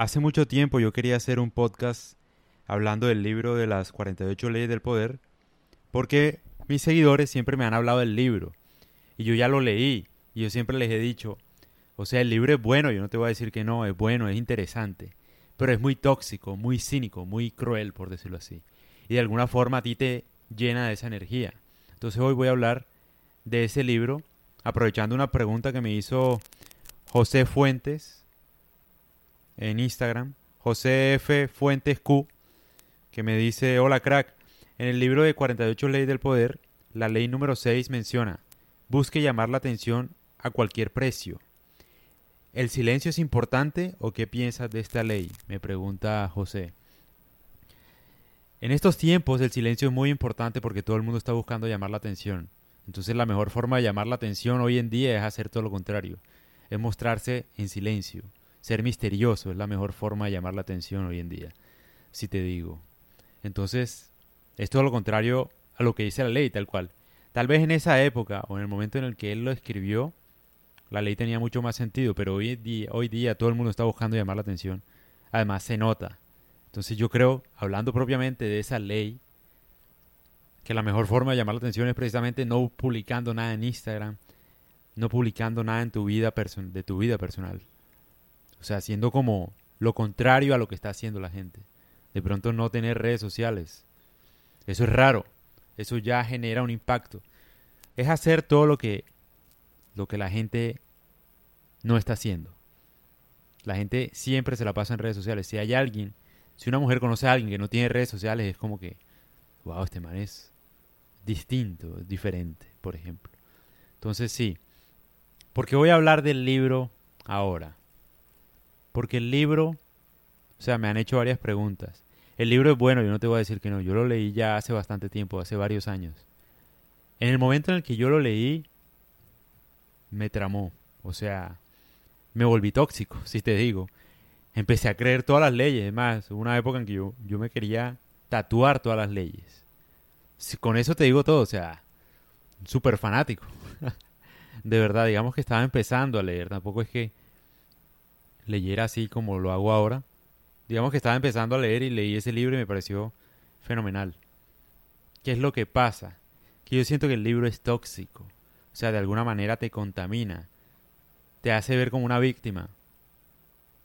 Hace mucho tiempo yo quería hacer un podcast hablando del libro de las 48 leyes del poder, porque mis seguidores siempre me han hablado del libro, y yo ya lo leí, y yo siempre les he dicho, o sea, el libro es bueno, yo no te voy a decir que no, es bueno, es interesante, pero es muy tóxico, muy cínico, muy cruel, por decirlo así, y de alguna forma a ti te llena de esa energía. Entonces hoy voy a hablar de ese libro, aprovechando una pregunta que me hizo José Fuentes, en Instagram, José F. Fuentes Q, que me dice, hola crack, en el libro de 48 leyes del poder, la ley número 6 menciona, busque llamar la atención a cualquier precio. ¿El silencio es importante o qué piensas de esta ley? Me pregunta José. En estos tiempos el silencio es muy importante porque todo el mundo está buscando llamar la atención. Entonces la mejor forma de llamar la atención hoy en día es hacer todo lo contrario, es mostrarse en silencio, ser misterioso es la mejor forma de llamar la atención hoy en día, si te digo. Entonces, es todo lo contrario a lo que dice la ley, tal cual. Tal vez en esa época o en el momento en el que él lo escribió, la ley tenía mucho más sentido, pero hoy día, hoy día todo el mundo está buscando llamar la atención. Además, se nota. Entonces yo creo, hablando propiamente de esa ley, que la mejor forma de llamar la atención es precisamente no publicando nada en Instagram, no publicando nada en tu vida de tu vida personal. O sea, haciendo como lo contrario a lo que está haciendo la gente. De pronto no tener redes sociales. Eso es raro. Eso ya genera un impacto. Es hacer todo lo que lo que la gente no está haciendo. La gente siempre se la pasa en redes sociales. Si hay alguien, si una mujer conoce a alguien que no tiene redes sociales, es como que, wow, este man es distinto, diferente, por ejemplo. Entonces sí, porque voy a hablar del libro ahora. Porque el libro, o sea, me han hecho varias preguntas. El libro es bueno, yo no te voy a decir que no. Yo lo leí ya hace bastante tiempo, hace varios años. En el momento en el que yo lo leí, me tramó. O sea, me volví tóxico, si te digo. Empecé a creer todas las leyes. Es más, hubo una época en que yo, yo me quería tatuar todas las leyes. con eso te digo todo, o sea, súper fanático. de verdad, digamos que estaba empezando a leer. Tampoco es que leyera así como lo hago ahora. Digamos que estaba empezando a leer y leí ese libro y me pareció fenomenal. ¿Qué es lo que pasa? Que yo siento que el libro es tóxico. O sea, de alguna manera te contamina. Te hace ver como una víctima.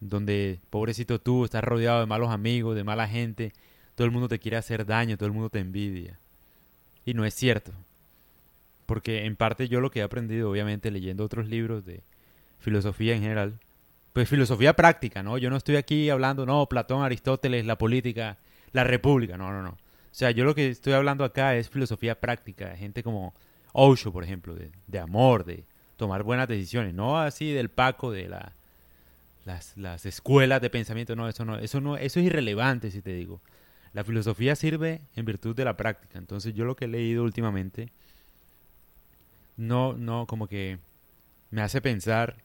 Donde, pobrecito tú, estás rodeado de malos amigos, de mala gente. Todo el mundo te quiere hacer daño, todo el mundo te envidia. Y no es cierto. Porque en parte yo lo que he aprendido, obviamente, leyendo otros libros de filosofía en general, pues filosofía práctica, ¿no? Yo no estoy aquí hablando, no, Platón, Aristóteles, la política, la república, no, no, no. O sea, yo lo que estoy hablando acá es filosofía práctica, gente como Osho, por ejemplo, de, amor, de tomar buenas decisiones, no así del Paco, de la, las, las escuelas de pensamiento, no, eso no, eso no, eso es irrelevante, si te digo. La filosofía sirve en virtud de la práctica. Entonces yo lo que he leído últimamente, no, no, como que me hace pensar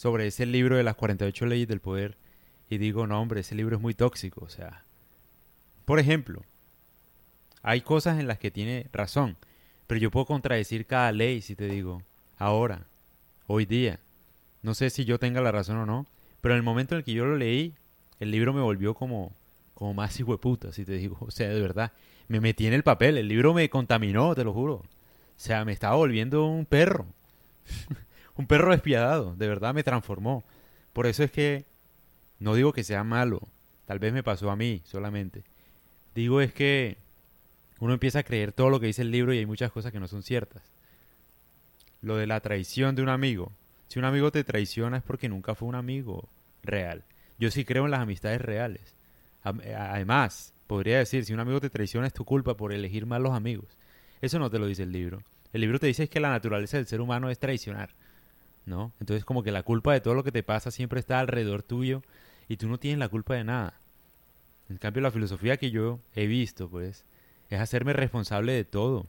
sobre ese libro de las 48 leyes del poder y digo, no hombre, ese libro es muy tóxico. O sea, por ejemplo, hay cosas en las que tiene razón, pero yo puedo contradecir cada ley si te digo, ahora, hoy día. No sé si yo tenga la razón o no, pero en el momento en el que yo lo leí, el libro me volvió como, como más puta, si te digo. O sea, de verdad, me metí en el papel, el libro me contaminó, te lo juro. O sea, me estaba volviendo un perro. un perro despiadado, de verdad me transformó. Por eso es que no digo que sea malo, tal vez me pasó a mí solamente. Digo es que uno empieza a creer todo lo que dice el libro y hay muchas cosas que no son ciertas. Lo de la traición de un amigo. Si un amigo te traiciona es porque nunca fue un amigo real. Yo sí creo en las amistades reales. Además, podría decir, si un amigo te traiciona es tu culpa por elegir mal los amigos. Eso no te lo dice el libro. El libro te dice que la naturaleza del ser humano es traicionar. ¿No? Entonces como que la culpa de todo lo que te pasa siempre está alrededor tuyo y tú no tienes la culpa de nada. En cambio la filosofía que yo he visto, pues, es hacerme responsable de todo,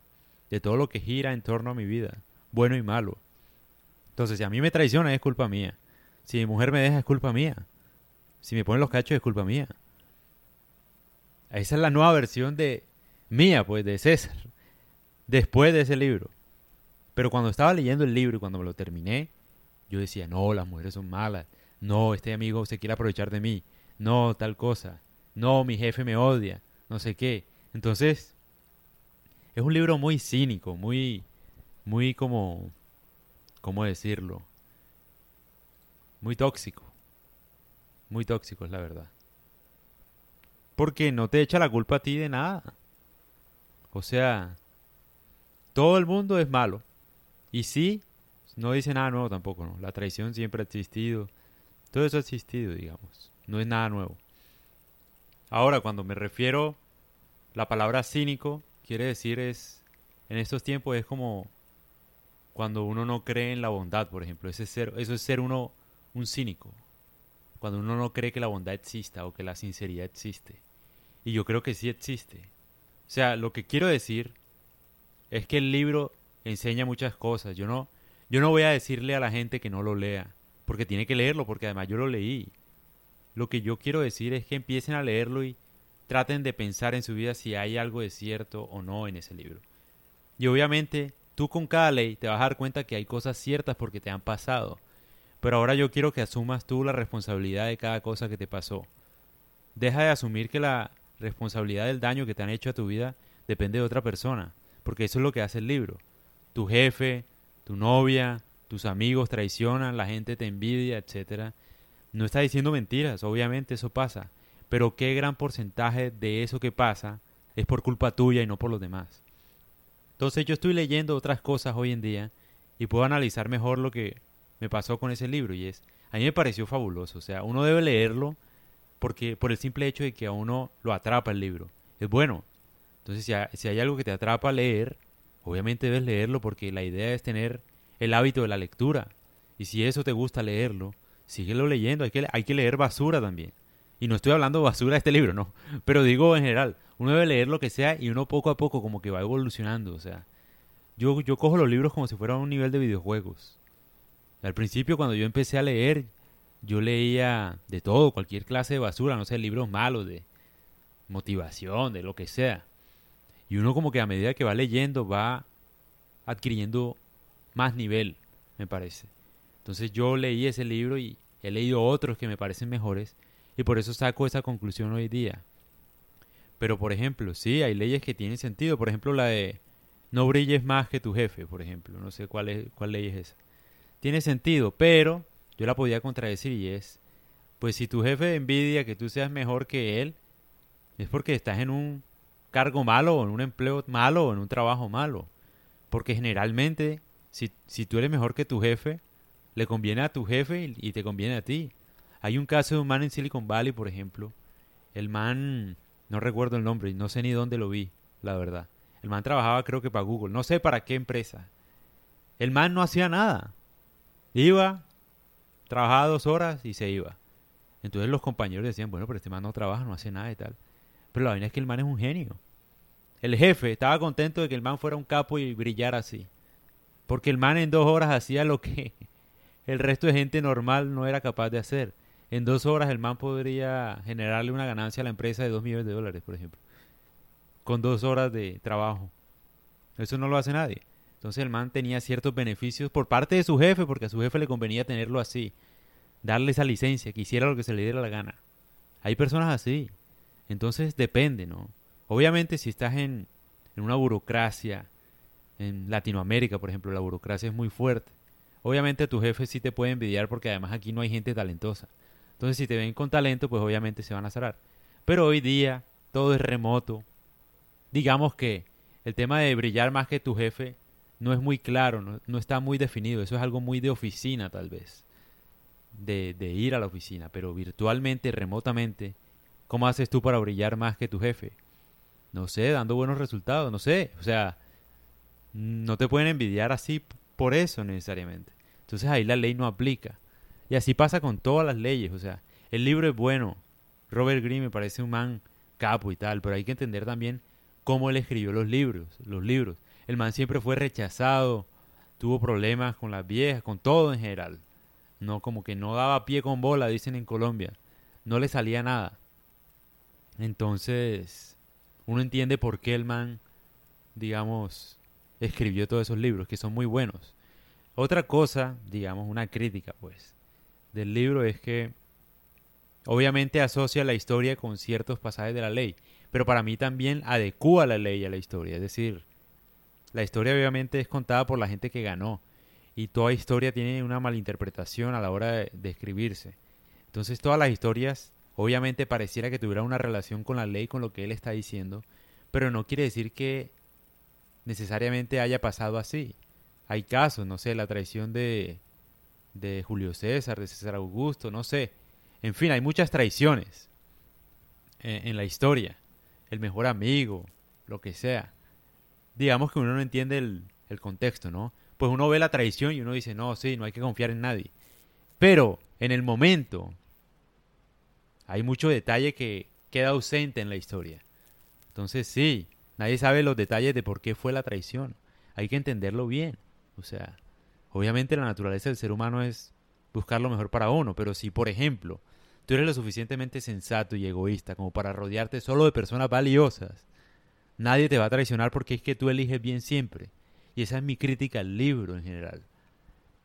de todo lo que gira en torno a mi vida, bueno y malo. Entonces, si a mí me traiciona es culpa mía. Si mi mujer me deja es culpa mía. Si me ponen los cachos es culpa mía. Esa es la nueva versión de mía, pues, de César. Después de ese libro. Pero cuando estaba leyendo el libro y cuando me lo terminé, yo decía, no, las mujeres son malas, no, este amigo se quiere aprovechar de mí, no, tal cosa, no, mi jefe me odia, no sé qué. Entonces, es un libro muy cínico, muy, muy como, ¿cómo decirlo? Muy tóxico. Muy tóxico es la verdad. Porque no te echa la culpa a ti de nada. O sea, todo el mundo es malo. Y sí, no dice nada nuevo tampoco, ¿no? La traición siempre ha existido. Todo eso ha existido, digamos. No es nada nuevo. Ahora, cuando me refiero la palabra cínico, quiere decir es, en estos tiempos es como cuando uno no cree en la bondad, por ejemplo. Ese ser, eso es ser uno un cínico. Cuando uno no cree que la bondad exista o que la sinceridad existe. Y yo creo que sí existe. O sea, lo que quiero decir es que el libro enseña muchas cosas. Yo no, yo no voy a decirle a la gente que no lo lea, porque tiene que leerlo, porque además yo lo leí. Lo que yo quiero decir es que empiecen a leerlo y traten de pensar en su vida si hay algo de cierto o no en ese libro. Y obviamente tú con cada ley te vas a dar cuenta que hay cosas ciertas porque te han pasado. Pero ahora yo quiero que asumas tú la responsabilidad de cada cosa que te pasó. Deja de asumir que la responsabilidad del daño que te han hecho a tu vida depende de otra persona, porque eso es lo que hace el libro. Tu jefe, tu novia, tus amigos traicionan, la gente te envidia, etcétera. No está diciendo mentiras, obviamente eso pasa, pero qué gran porcentaje de eso que pasa es por culpa tuya y no por los demás. Entonces yo estoy leyendo otras cosas hoy en día y puedo analizar mejor lo que me pasó con ese libro y es, a mí me pareció fabuloso, o sea, uno debe leerlo porque por el simple hecho de que a uno lo atrapa el libro. Es bueno. Entonces, si, si hay algo que te atrapa a leer, obviamente debes leerlo porque la idea es tener el hábito de la lectura. Y si eso te gusta leerlo, síguelo leyendo. Hay que, hay que leer basura también. Y no estoy hablando basura de este libro, no. Pero digo en general, uno debe leer lo que sea y uno poco a poco como que va evolucionando. O sea, yo, yo cojo los libros como si fueran un nivel de videojuegos. Al principio cuando yo empecé a leer, yo leía de todo, cualquier clase de basura, no sé, libros malos de motivación, de lo que sea. Y uno como que a medida que va leyendo va adquiriendo más nivel, me parece. Entonces yo leí ese libro y he leído otros que me parecen mejores y por eso saco esa conclusión hoy día. Pero por ejemplo, sí, hay leyes que tienen sentido. Por ejemplo, la de no brilles más que tu jefe, por ejemplo. No sé cuál, es, cuál ley es esa. Tiene sentido, pero yo la podía contradecir y es, pues si tu jefe envidia que tú seas mejor que él, es porque estás en un cargo malo en un empleo malo en un trabajo malo. Porque generalmente, si, si tú eres mejor que tu jefe, le conviene a tu jefe y, te conviene a ti. Hay un caso de un man en Silicon Valley, por ejemplo. El man, no recuerdo el nombre y no sé ni dónde lo vi, la verdad. El man trabajaba creo que para Google, no sé para qué empresa. El man no hacía nada. Iba, trabajaba dos horas y se iba. Entonces los compañeros decían, bueno, pero este man no trabaja, no hace nada y tal. Pero la verdad es que el man es un genio. El jefe estaba contento de que el man fuera un capo y brillara así. Porque el man en dos horas hacía lo que el resto de gente normal no era capaz de hacer. En dos horas el man podría generarle una ganancia a la empresa de dos millones de dólares, por ejemplo. Con dos horas de trabajo. Eso no lo hace nadie. Entonces el man tenía ciertos beneficios por parte de su jefe, porque a su jefe le convenía tenerlo así, darle esa licencia, que hiciera lo que se le diera la gana. Hay personas así. Entonces depende, ¿no? Obviamente si estás en, en una burocracia, en Latinoamérica, por ejemplo, la burocracia es muy fuerte. Obviamente tu jefe sí te puede envidiar porque además aquí no hay gente talentosa. Entonces si te ven con talento, pues obviamente se van a cerrar. Pero hoy día todo es remoto. Digamos que el tema de brillar más que tu jefe no es muy claro, no, está muy definido. Eso es algo muy de oficina tal vez, de, de ir a la oficina, pero virtualmente, remotamente, ¿cómo haces tú para brillar más que tu jefe? No sé, dando buenos resultados, no sé. O sea, no te pueden envidiar así por eso necesariamente. Entonces ahí la ley no aplica. Y así pasa con todas las leyes. O sea, el libro es bueno. Robert Greene me parece un man capo y tal, pero hay que entender también cómo él escribió los libros, los libros. El man siempre fue rechazado, tuvo problemas con las viejas, con todo en general. No, como que no daba pie con bola, dicen en Colombia. No le salía nada. Entonces, uno entiende por qué el man, digamos, escribió todos esos libros, que son muy buenos. Otra cosa, digamos, una crítica, pues, del libro es que obviamente asocia la historia con ciertos pasajes de la ley, pero para mí también adecúa la ley a la historia. Es decir, la historia obviamente es contada por la gente que ganó y toda historia tiene una malinterpretación a la hora de, de escribirse. Entonces todas las historias obviamente pareciera que tuvieran una relación con la ley, con lo que él está diciendo, pero no quiere decir que necesariamente haya pasado así. Hay casos, no sé, la traición de, de Julio César, de César Augusto, no sé. En fin, hay muchas traiciones en, la historia. El mejor amigo, lo que sea. Digamos que uno no entiende el, el contexto, ¿no? Pues uno ve la traición y uno dice, no, sí, no hay que confiar en nadie. Pero en el momento hay mucho detalle que queda ausente en la historia. Entonces sí, nadie sabe los detalles de por qué fue la traición. Hay que entenderlo bien. O sea, obviamente la naturaleza del ser humano es buscar lo mejor para uno, pero si, por ejemplo, tú eres lo suficientemente sensato y egoísta como para rodearte solo de personas valiosas, nadie te va a traicionar porque es que tú eliges bien siempre. Y esa es mi crítica al libro en general.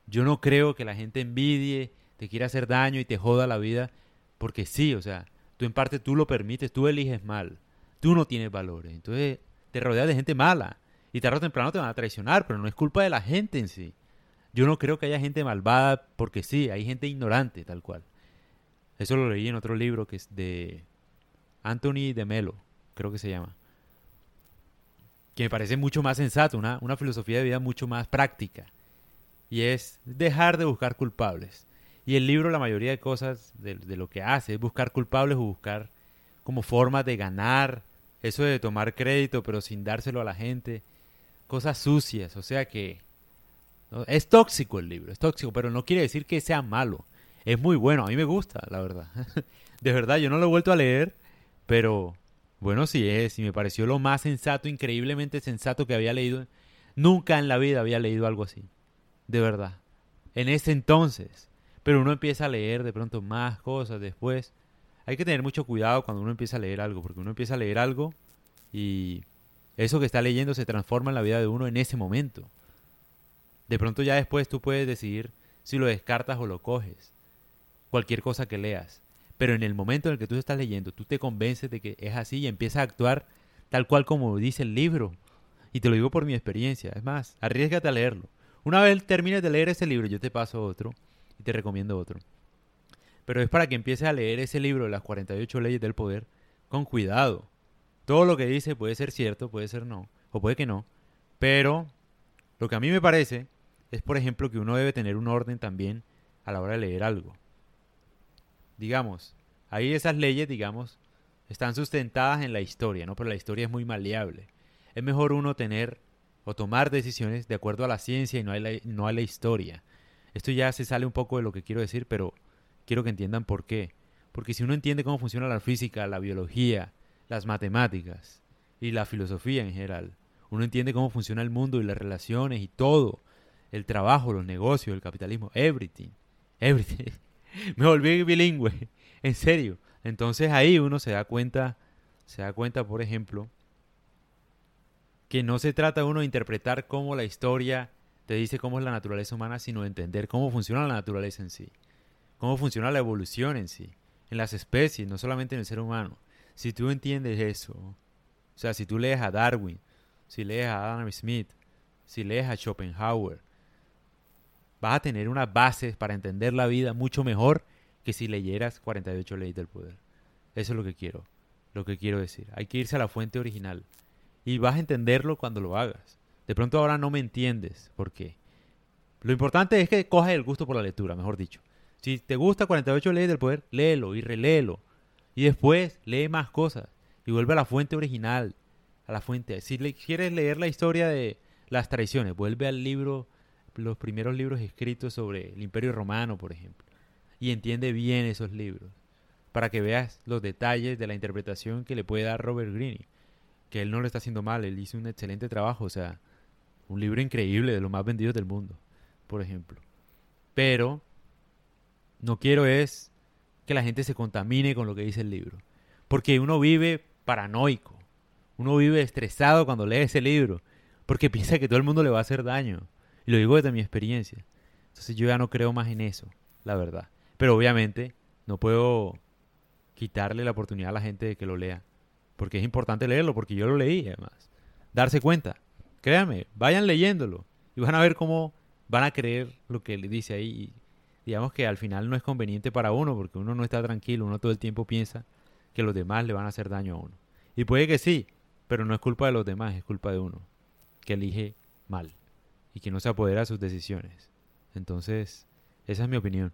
Yo no creo que la gente envidie, te quiera hacer daño y te joda la vida, porque sí, o sea, tú en parte tú lo permites, tú eliges mal, tú no tienes valores, entonces te rodeas de gente mala y tarde o temprano te van a traicionar, pero no es culpa de la gente en sí. Yo no creo que haya gente malvada porque sí, hay gente ignorante, tal cual. Eso lo leí en otro libro que es de Anthony de Melo, creo que se llama. Que me parece mucho más sensato, una, una filosofía de vida mucho más práctica. Y es dejar de buscar culpables. Y el libro, la mayoría de cosas de, lo que hace es buscar culpables o buscar como formas de ganar. Eso de tomar crédito pero sin dárselo a la gente cosas sucias, o sea que es tóxico el libro, es tóxico, pero no quiere decir que sea malo. Es muy bueno, a mí me gusta, la verdad. de verdad, yo no lo he vuelto a leer, pero bueno, sí es, y me pareció lo más sensato, increíblemente sensato que había leído. Nunca en la vida había leído algo así, de verdad. En ese entonces. Pero uno empieza a leer de pronto más cosas después. Hay que tener mucho cuidado cuando uno empieza a leer algo, porque uno empieza a leer algo y eso que está leyendo se transforma en la vida de uno en ese momento. De pronto ya después tú puedes decidir si lo descartas o lo coges. Cualquier cosa que leas. Pero en el momento en el que tú estás leyendo, tú te convences de que es así y empiezas a actuar tal cual como dice el libro. Y te lo digo por mi experiencia. Es más, arriesgate a leerlo. Una vez termines de leer ese libro, yo te paso otro y te recomiendo otro. Pero es para que empieces a leer ese libro de las 48 leyes del poder con cuidado todo lo que dice puede ser cierto, puede ser no, o puede que no, pero lo que a mí me parece es, por ejemplo, que uno debe tener un orden también a la hora de leer algo. Digamos, ahí esas leyes, digamos, están sustentadas en la historia, ¿no? Pero la historia es muy maleable. Es mejor uno tener o tomar decisiones de acuerdo a la ciencia y no a la, no a la historia. Esto ya se sale un poco de lo que quiero decir, pero quiero que entiendan por qué. Porque si uno entiende cómo funciona la física, la biología, las matemáticas y la filosofía en general. Uno entiende cómo funciona el mundo y las relaciones y todo. El trabajo, los negocios, el capitalismo, everything. Everything. Me volví bilingüe. En serio. Entonces ahí uno se da cuenta, se da cuenta, por ejemplo, que no se trata uno de interpretar cómo la historia te dice cómo es la naturaleza humana, sino de entender cómo funciona la naturaleza en sí. Cómo funciona la evolución en sí. En las especies, no solamente en el ser humano. Si tú entiendes eso, o sea, si tú lees a Darwin, si lees a Adam Smith, si lees a Schopenhauer, vas a tener unas bases para entender la vida mucho mejor que si leyeras 48 leyes del poder. Eso es lo que quiero, lo que quiero decir. Hay que irse a la fuente original y vas a entenderlo cuando lo hagas. De pronto ahora no me entiendes, ¿por qué? Lo importante es que cojas el gusto por la lectura, mejor dicho. Si te gusta 48 leyes del poder, léelo y reléelo y después lee más cosas y vuelve a la fuente original, a la fuente. Si le, quieres leer la historia de las traiciones, vuelve al libro, los primeros libros escritos sobre el Imperio Romano, por ejemplo, y entiende bien esos libros, para que veas los detalles de la interpretación que le puede dar Robert Greene, que él no lo está haciendo mal, él hizo un excelente trabajo, o sea, un libro increíble de los más vendidos del mundo, por ejemplo. Pero no quiero es que la gente se contamine con lo que dice el libro. Porque uno vive paranoico, uno vive estresado cuando lee ese libro, porque piensa que todo el mundo le va a hacer daño. Y lo digo desde mi experiencia. Entonces yo ya no creo más en eso, la verdad. Pero obviamente no puedo quitarle la oportunidad a la gente de que lo lea. Porque es importante leerlo, porque yo lo leí además. Darse cuenta. Créanme, vayan leyéndolo y van a ver cómo van a creer lo que le dice ahí. digamos que al final no es conveniente para uno, porque uno no está tranquilo, uno todo el tiempo piensa que los demás le van a hacer daño a uno. Y puede que sí, pero no es culpa de los demás, es culpa de uno, que elige mal y que no se apodera de sus decisiones. Entonces, esa es mi opinión.